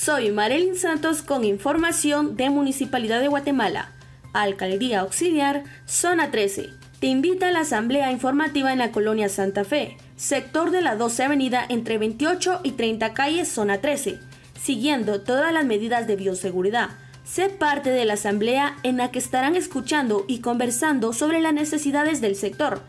Soy Marilyn Santos con información de Municipalidad de Guatemala. Alcaldía Auxiliar, Zona 13. Te invita a la asamblea informativa en la colonia Santa Fe, sector de la 12 Avenida entre 28 y 30 calles, Zona 13, siguiendo todas las medidas de bioseguridad. Sé parte de la asamblea en la que estarán escuchando y conversando sobre las necesidades del sector.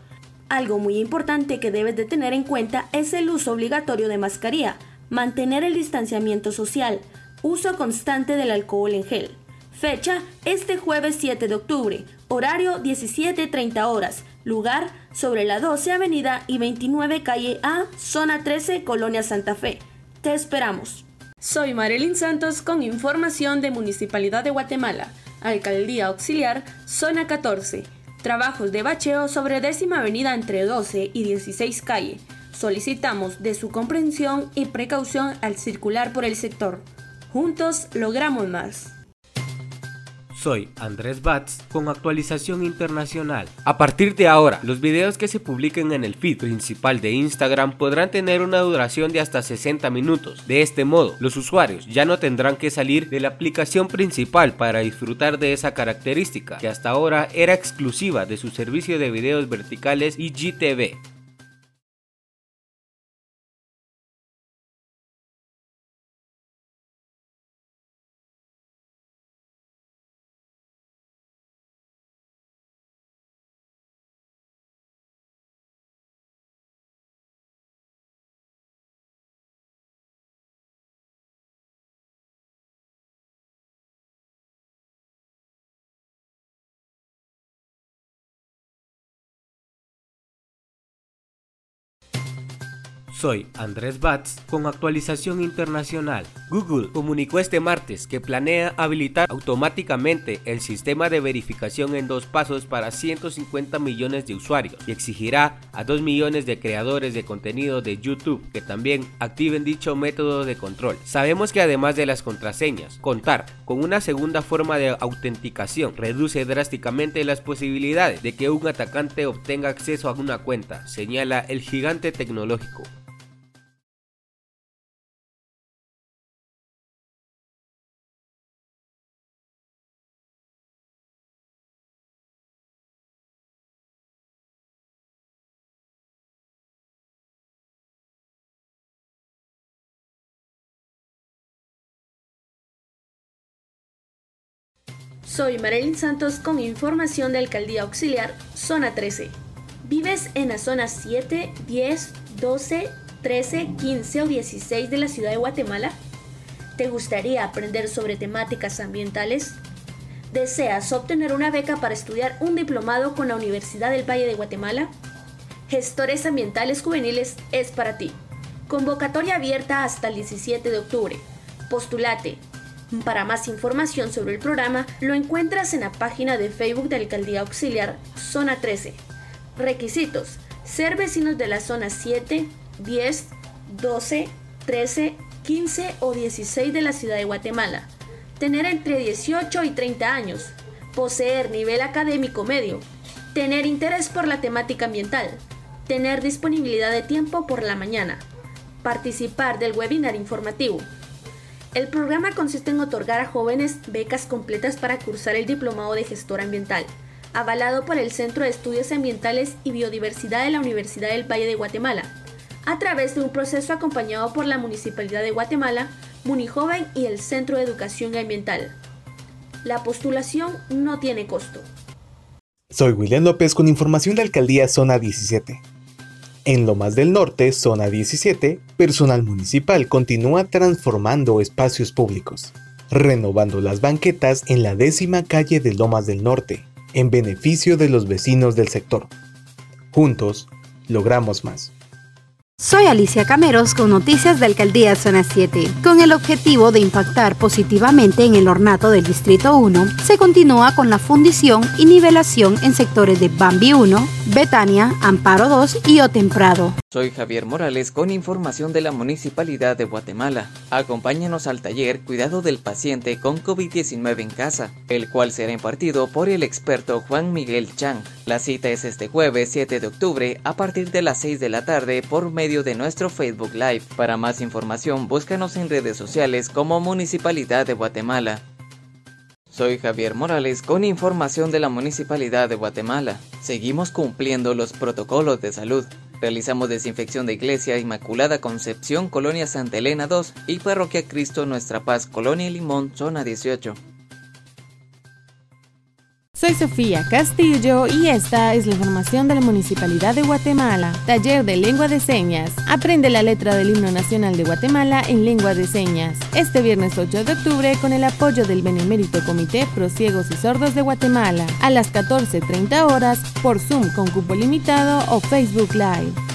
Algo muy importante que debes de tener en cuenta es el uso obligatorio de mascarilla mantener el distanciamiento social, uso constante del alcohol en gel. Fecha, este jueves 7 de octubre, horario 17.30 horas, lugar sobre la 12 Avenida y 29 Calle A, zona 13, Colonia Santa Fe. Te esperamos. Soy Marilyn Santos con información de Municipalidad de Guatemala, Alcaldía Auxiliar, zona 14. Trabajos de bacheo sobre décima avenida entre 12 y 16 calle. Solicitamos de su comprensión y precaución al circular por el sector. Juntos logramos más. Soy Andrés Batz con actualización internacional. A partir de ahora, los videos que se publiquen en el feed principal de Instagram podrán tener una duración de hasta 60 minutos. De este modo, los usuarios ya no tendrán que salir de la aplicación principal para disfrutar de esa característica que hasta ahora era exclusiva de su servicio de videos verticales IGTV. Soy Andrés Batz con actualización internacional. Google comunicó este martes que planea habilitar automáticamente el sistema de verificación en dos pasos para 150 millones de usuarios y exigirá a 2 millones de creadores de contenido de YouTube que también activen dicho método de control. Sabemos que además de las contraseñas, contar con una segunda forma de autenticación reduce drásticamente las posibilidades de que un atacante obtenga acceso a una cuenta, señala el gigante tecnológico. Soy Marilyn Santos con información de Alcaldía Auxiliar, Zona 13. ¿Vives en la zona 7, 10, 12, 13, 15 o 16 de la ciudad de Guatemala? ¿Te gustaría aprender sobre temáticas ambientales? ¿Deseas obtener una beca para estudiar un diplomado con la Universidad del Valle de Guatemala? Gestores Ambientales Juveniles es para ti. Convocatoria abierta hasta el 17 de octubre. Postulate para más información sobre el programa, lo encuentras en la página de Facebook de Alcaldía Auxiliar, Zona 13. Requisitos. Ser vecinos de la zona 7, 10, 12, 13, 15 o 16 de la ciudad de Guatemala. Tener entre 18 y 30 años. Poseer nivel académico medio. Tener interés por la temática ambiental. Tener disponibilidad de tiempo por la mañana. Participar del webinar informativo. El programa consiste en otorgar a jóvenes becas completas para cursar el Diplomado de Gestor Ambiental, avalado por el Centro de Estudios Ambientales y Biodiversidad de la Universidad del Valle de Guatemala, a través de un proceso acompañado por la Municipalidad de Guatemala, Munijoven y el Centro de Educación Ambiental. La postulación no tiene costo. Soy William López con información de Alcaldía Zona 17. En Lomas del Norte, zona 17, personal municipal continúa transformando espacios públicos, renovando las banquetas en la décima calle de Lomas del Norte, en beneficio de los vecinos del sector. Juntos, logramos más. Soy Alicia Cameros con noticias de Alcaldía Zona 7. Con el objetivo de impactar positivamente en el ornato del Distrito 1, se continúa con la fundición y nivelación en sectores de Bambi 1, Betania, Amparo 2 y Otemprado. Soy Javier Morales con información de la Municipalidad de Guatemala. Acompáñanos al taller Cuidado del paciente con COVID-19 en casa, el cual será impartido por el experto Juan Miguel Chang. La cita es este jueves 7 de octubre a partir de las 6 de la tarde por medio de nuestro Facebook Live. Para más información, búscanos en redes sociales como Municipalidad de Guatemala. Soy Javier Morales con información de la Municipalidad de Guatemala. Seguimos cumpliendo los protocolos de salud. Realizamos desinfección de Iglesia Inmaculada Concepción, Colonia Santa Elena 2 y Parroquia Cristo Nuestra Paz, Colonia Limón, zona 18. Soy Sofía Castillo y esta es la información de la Municipalidad de Guatemala. Taller de Lengua de Señas. Aprende la letra del himno nacional de Guatemala en lengua de señas. Este viernes 8 de octubre con el apoyo del Benemérito Comité Pro Ciegos y Sordos de Guatemala a las 14.30 horas por Zoom con cupo limitado o Facebook Live.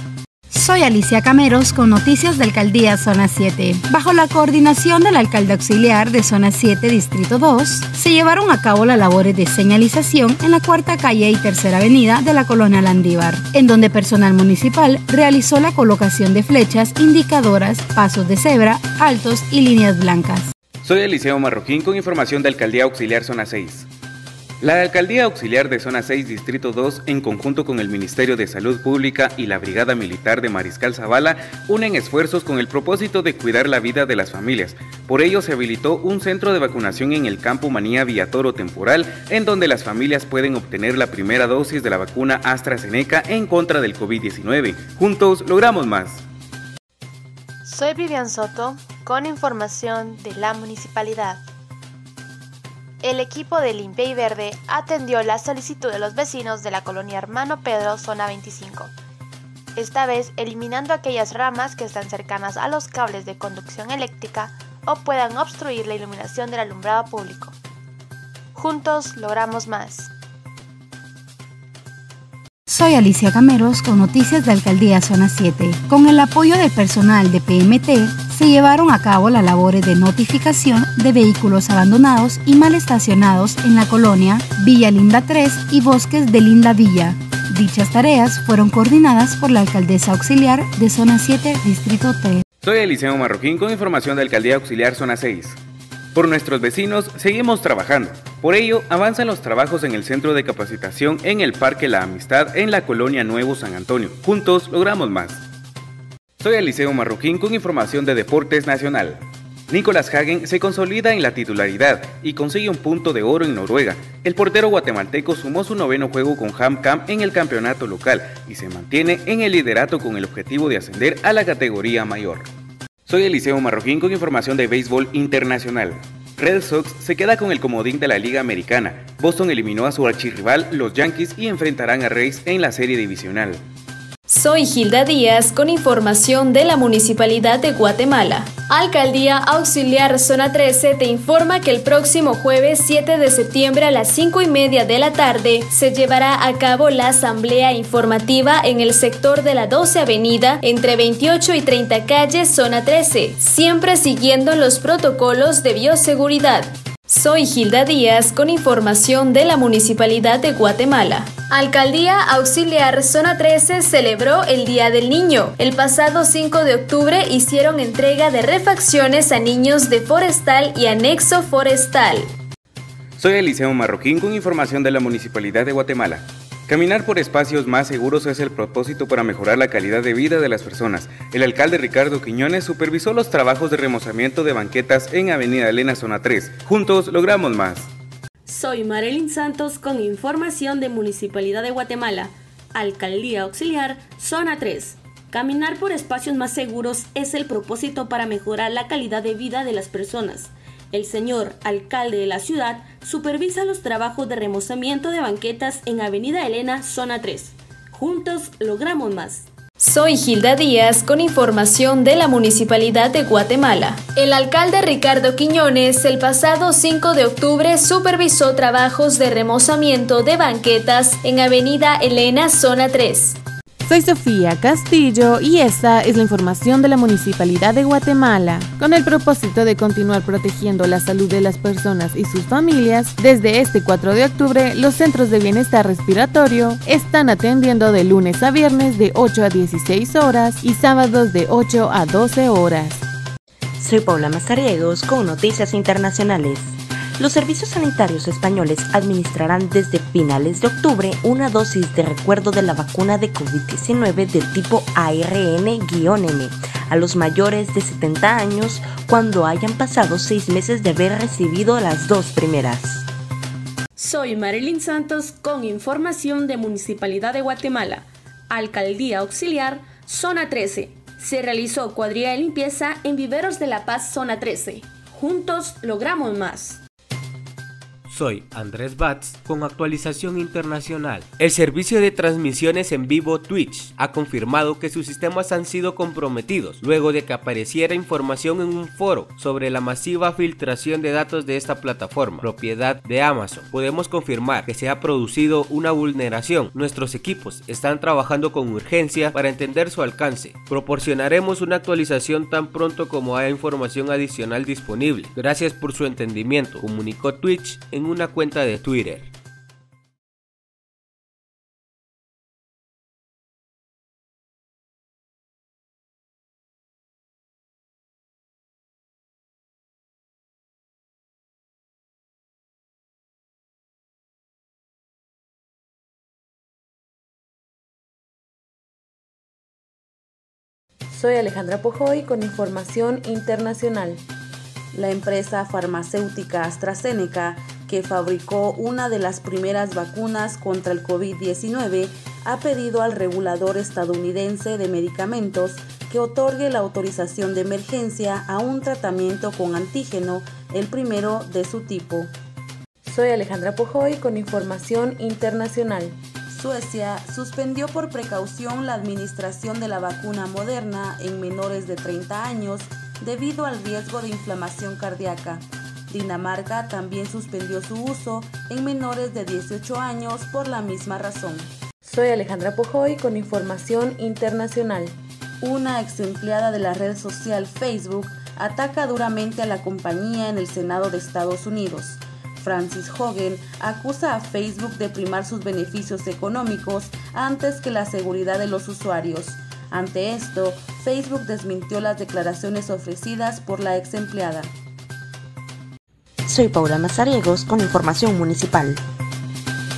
Soy Alicia Cameros con noticias de Alcaldía Zona 7. Bajo la coordinación del alcalde auxiliar de Zona 7, Distrito 2, se llevaron a cabo las labores de señalización en la cuarta calle y tercera avenida de la colonia Landívar, en donde personal municipal realizó la colocación de flechas indicadoras, pasos de cebra, altos y líneas blancas. Soy Eliseo Marroquín con información de Alcaldía Auxiliar Zona 6. La Alcaldía Auxiliar de Zona 6, Distrito 2, en conjunto con el Ministerio de Salud Pública y la Brigada Militar de Mariscal Zavala, unen esfuerzos con el propósito de cuidar la vida de las familias. Por ello se habilitó un centro de vacunación en el campo Manía Villatoro Temporal, en donde las familias pueden obtener la primera dosis de la vacuna AstraZeneca en contra del COVID-19. Juntos logramos más. Soy Vivian Soto con información de la municipalidad el equipo de Limpia y Verde atendió la solicitud de los vecinos de la colonia Hermano Pedro, zona 25. Esta vez eliminando aquellas ramas que están cercanas a los cables de conducción eléctrica o puedan obstruir la iluminación del alumbrado público. Juntos logramos más. Soy Alicia Cameros con noticias de Alcaldía Zona 7. Con el apoyo del personal de PMT, se llevaron a cabo las labores de notificación de vehículos abandonados y mal estacionados en la colonia Villa Linda 3 y Bosques de Linda Villa. Dichas tareas fueron coordinadas por la alcaldesa auxiliar de Zona 7, Distrito 3. Soy Eliseo Marroquín con información de Alcaldía Auxiliar Zona 6. Por nuestros vecinos seguimos trabajando. Por ello, avanzan los trabajos en el centro de capacitación en el Parque La Amistad en la colonia Nuevo San Antonio. Juntos logramos más. Soy Eliseo Marroquín con información de Deportes Nacional. Nicolás Hagen se consolida en la titularidad y consigue un punto de oro en Noruega. El portero guatemalteco sumó su noveno juego con HamCam en el campeonato local y se mantiene en el liderato con el objetivo de ascender a la categoría mayor. Soy Eliseo Marroquín con información de béisbol internacional. Red Sox se queda con el comodín de la Liga Americana. Boston eliminó a su archirrival, los Yankees, y enfrentarán a Rays en la serie divisional. Soy Gilda Díaz con información de la Municipalidad de Guatemala. Alcaldía Auxiliar Zona 13 te informa que el próximo jueves 7 de septiembre a las 5 y media de la tarde se llevará a cabo la asamblea informativa en el sector de la 12 Avenida entre 28 y 30 calles Zona 13, siempre siguiendo los protocolos de bioseguridad. Soy Gilda Díaz con información de la Municipalidad de Guatemala. Alcaldía Auxiliar Zona 13 celebró el Día del Niño. El pasado 5 de octubre hicieron entrega de refacciones a niños de Forestal y Anexo Forestal. Soy Eliseo Marroquín con información de la Municipalidad de Guatemala. Caminar por espacios más seguros es el propósito para mejorar la calidad de vida de las personas. El alcalde Ricardo Quiñones supervisó los trabajos de remozamiento de banquetas en Avenida Elena Zona 3. Juntos logramos más. Soy Marilyn Santos con información de Municipalidad de Guatemala, Alcaldía Auxiliar, Zona 3. Caminar por espacios más seguros es el propósito para mejorar la calidad de vida de las personas. El señor alcalde de la ciudad supervisa los trabajos de remozamiento de banquetas en Avenida Elena, zona 3. Juntos logramos más. Soy Gilda Díaz con información de la Municipalidad de Guatemala. El alcalde Ricardo Quiñones el pasado 5 de octubre supervisó trabajos de remozamiento de banquetas en Avenida Elena, zona 3. Soy Sofía Castillo y esta es la información de la Municipalidad de Guatemala. Con el propósito de continuar protegiendo la salud de las personas y sus familias, desde este 4 de octubre los centros de bienestar respiratorio están atendiendo de lunes a viernes de 8 a 16 horas y sábados de 8 a 12 horas. Soy Paula Mazariegos con Noticias Internacionales. Los servicios sanitarios españoles administrarán desde finales de octubre una dosis de recuerdo de la vacuna de COVID-19 del tipo ARN-M a los mayores de 70 años cuando hayan pasado seis meses de haber recibido las dos primeras. Soy Marilyn Santos con información de Municipalidad de Guatemala, Alcaldía Auxiliar, Zona 13. Se realizó cuadrilla de limpieza en Viveros de la Paz, Zona 13. Juntos logramos más. Soy Andrés Batz con actualización internacional. El servicio de transmisiones en vivo Twitch ha confirmado que sus sistemas han sido comprometidos luego de que apareciera información en un foro sobre la masiva filtración de datos de esta plataforma, propiedad de Amazon. Podemos confirmar que se ha producido una vulneración. Nuestros equipos están trabajando con urgencia para entender su alcance. Proporcionaremos una actualización tan pronto como haya información adicional disponible. Gracias por su entendimiento, comunicó Twitch en una cuenta de Twitter. Soy Alejandra Pojoy con información internacional. La empresa farmacéutica AstraZeneca que fabricó una de las primeras vacunas contra el COVID-19, ha pedido al regulador estadounidense de medicamentos que otorgue la autorización de emergencia a un tratamiento con antígeno, el primero de su tipo. Soy Alejandra Pojoy con información internacional. Suecia suspendió por precaución la administración de la vacuna moderna en menores de 30 años debido al riesgo de inflamación cardíaca. Dinamarca también suspendió su uso en menores de 18 años por la misma razón. Soy Alejandra Pojoy con información internacional. Una ex empleada de la red social Facebook ataca duramente a la compañía en el Senado de Estados Unidos. Francis Hogan acusa a Facebook de primar sus beneficios económicos antes que la seguridad de los usuarios. Ante esto, Facebook desmintió las declaraciones ofrecidas por la ex empleada. Soy Paula Mazariegos con información municipal.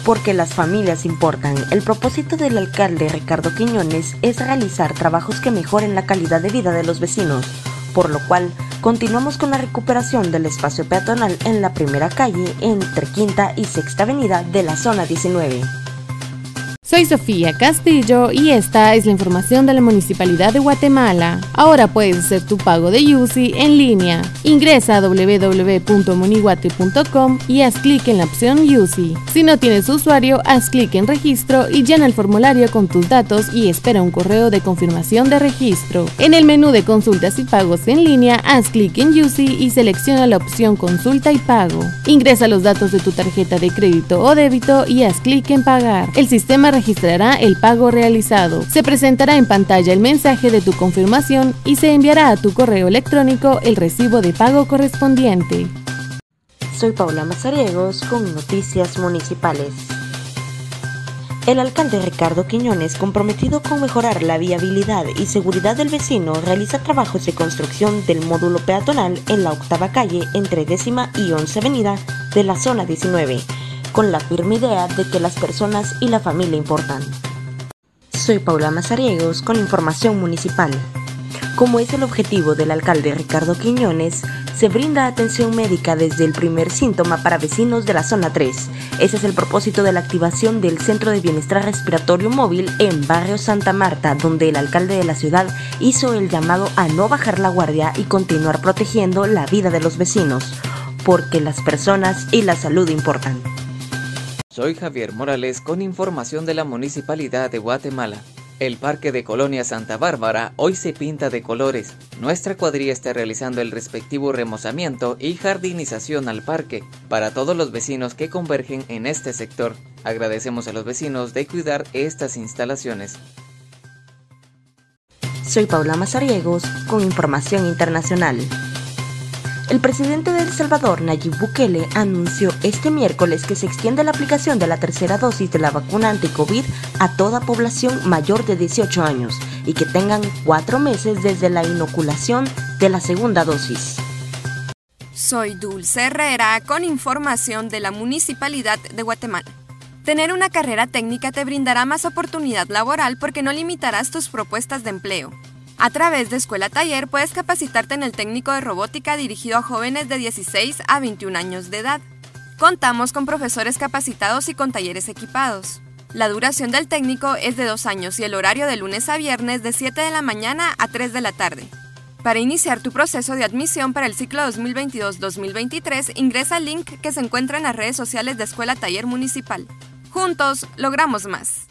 Porque las familias importan, el propósito del alcalde Ricardo Quiñones es realizar trabajos que mejoren la calidad de vida de los vecinos, por lo cual continuamos con la recuperación del espacio peatonal en la primera calle entre Quinta y Sexta Avenida de la zona 19. Soy Sofía Castillo y esta es la información de la Municipalidad de Guatemala. Ahora puedes hacer tu pago de UCI en línea. Ingresa a www.moniguate.com y haz clic en la opción UCI. Si no tienes usuario, haz clic en registro y llena el formulario con tus datos y espera un correo de confirmación de registro. En el menú de consultas y pagos en línea, haz clic en UCI y selecciona la opción consulta y pago. Ingresa los datos de tu tarjeta de crédito o débito y haz clic en pagar. El sistema registrará el pago realizado. Se presentará en pantalla el mensaje de tu confirmación y se enviará a tu correo electrónico el recibo de pago correspondiente. Soy Paula Mazariegos con Noticias Municipales. El alcalde Ricardo Quiñones, comprometido con mejorar la viabilidad y seguridad del vecino, realiza trabajos de construcción del módulo peatonal en la octava calle entre décima y once avenida de la zona 19 con la firme idea de que las personas y la familia importan. Soy Paula Mazariegos con información municipal. Como es el objetivo del alcalde Ricardo Quiñones, se brinda atención médica desde el primer síntoma para vecinos de la zona 3. Ese es el propósito de la activación del Centro de Bienestar Respiratorio Móvil en Barrio Santa Marta, donde el alcalde de la ciudad hizo el llamado a no bajar la guardia y continuar protegiendo la vida de los vecinos, porque las personas y la salud importan. Soy Javier Morales con información de la Municipalidad de Guatemala. El Parque de Colonia Santa Bárbara hoy se pinta de colores. Nuestra cuadrilla está realizando el respectivo remozamiento y jardinización al parque para todos los vecinos que convergen en este sector. Agradecemos a los vecinos de cuidar estas instalaciones. Soy Paula Mazariegos con información internacional. El presidente de El Salvador, Nayib Bukele, anunció este miércoles que se extiende la aplicación de la tercera dosis de la vacuna anti-COVID a toda población mayor de 18 años y que tengan cuatro meses desde la inoculación de la segunda dosis. Soy Dulce Herrera con información de la Municipalidad de Guatemala. Tener una carrera técnica te brindará más oportunidad laboral porque no limitarás tus propuestas de empleo. A través de Escuela Taller puedes capacitarte en el técnico de robótica dirigido a jóvenes de 16 a 21 años de edad. Contamos con profesores capacitados y con talleres equipados. La duración del técnico es de dos años y el horario de lunes a viernes de 7 de la mañana a 3 de la tarde. Para iniciar tu proceso de admisión para el ciclo 2022-2023, ingresa al link que se encuentra en las redes sociales de Escuela Taller Municipal. Juntos logramos más.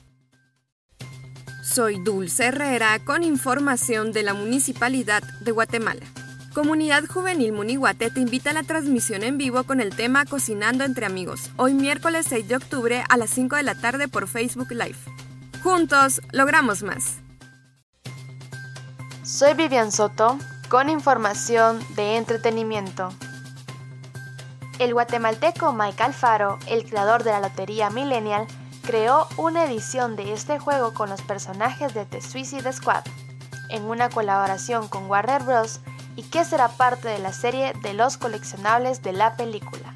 Soy Dulce Herrera con información de la Municipalidad de Guatemala. Comunidad Juvenil Munihuate te invita a la transmisión en vivo con el tema Cocinando entre amigos, hoy miércoles 6 de octubre a las 5 de la tarde por Facebook Live. Juntos logramos más. Soy Vivian Soto con información de entretenimiento. El guatemalteco Mike Alfaro, el creador de la Lotería Millennial, creó una edición de este juego con los personajes de The Suicide Squad, en una colaboración con Warner Bros. y que será parte de la serie de los coleccionables de la película.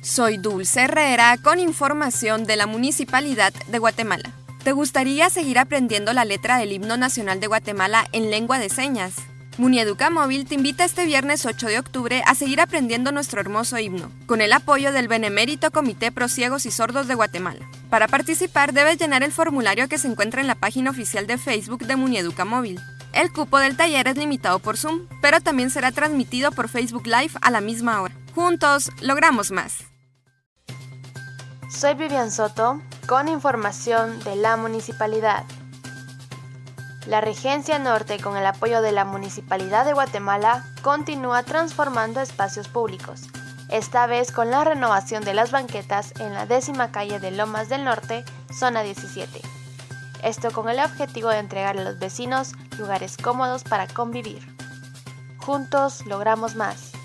Soy Dulce Herrera con información de la Municipalidad de Guatemala. ¿Te gustaría seguir aprendiendo la letra del himno nacional de Guatemala en lengua de señas? Munieduca Móvil te invita este viernes 8 de octubre a seguir aprendiendo nuestro hermoso himno, con el apoyo del Benemérito Comité Pro Ciegos y Sordos de Guatemala. Para participar debes llenar el formulario que se encuentra en la página oficial de Facebook de Munieduca Móvil. El cupo del taller es limitado por Zoom, pero también será transmitido por Facebook Live a la misma hora. Juntos logramos más. Soy Vivian Soto con información de la municipalidad. La Regencia Norte, con el apoyo de la Municipalidad de Guatemala, continúa transformando espacios públicos, esta vez con la renovación de las banquetas en la décima calle de Lomas del Norte, zona 17. Esto con el objetivo de entregar a los vecinos lugares cómodos para convivir. Juntos logramos más.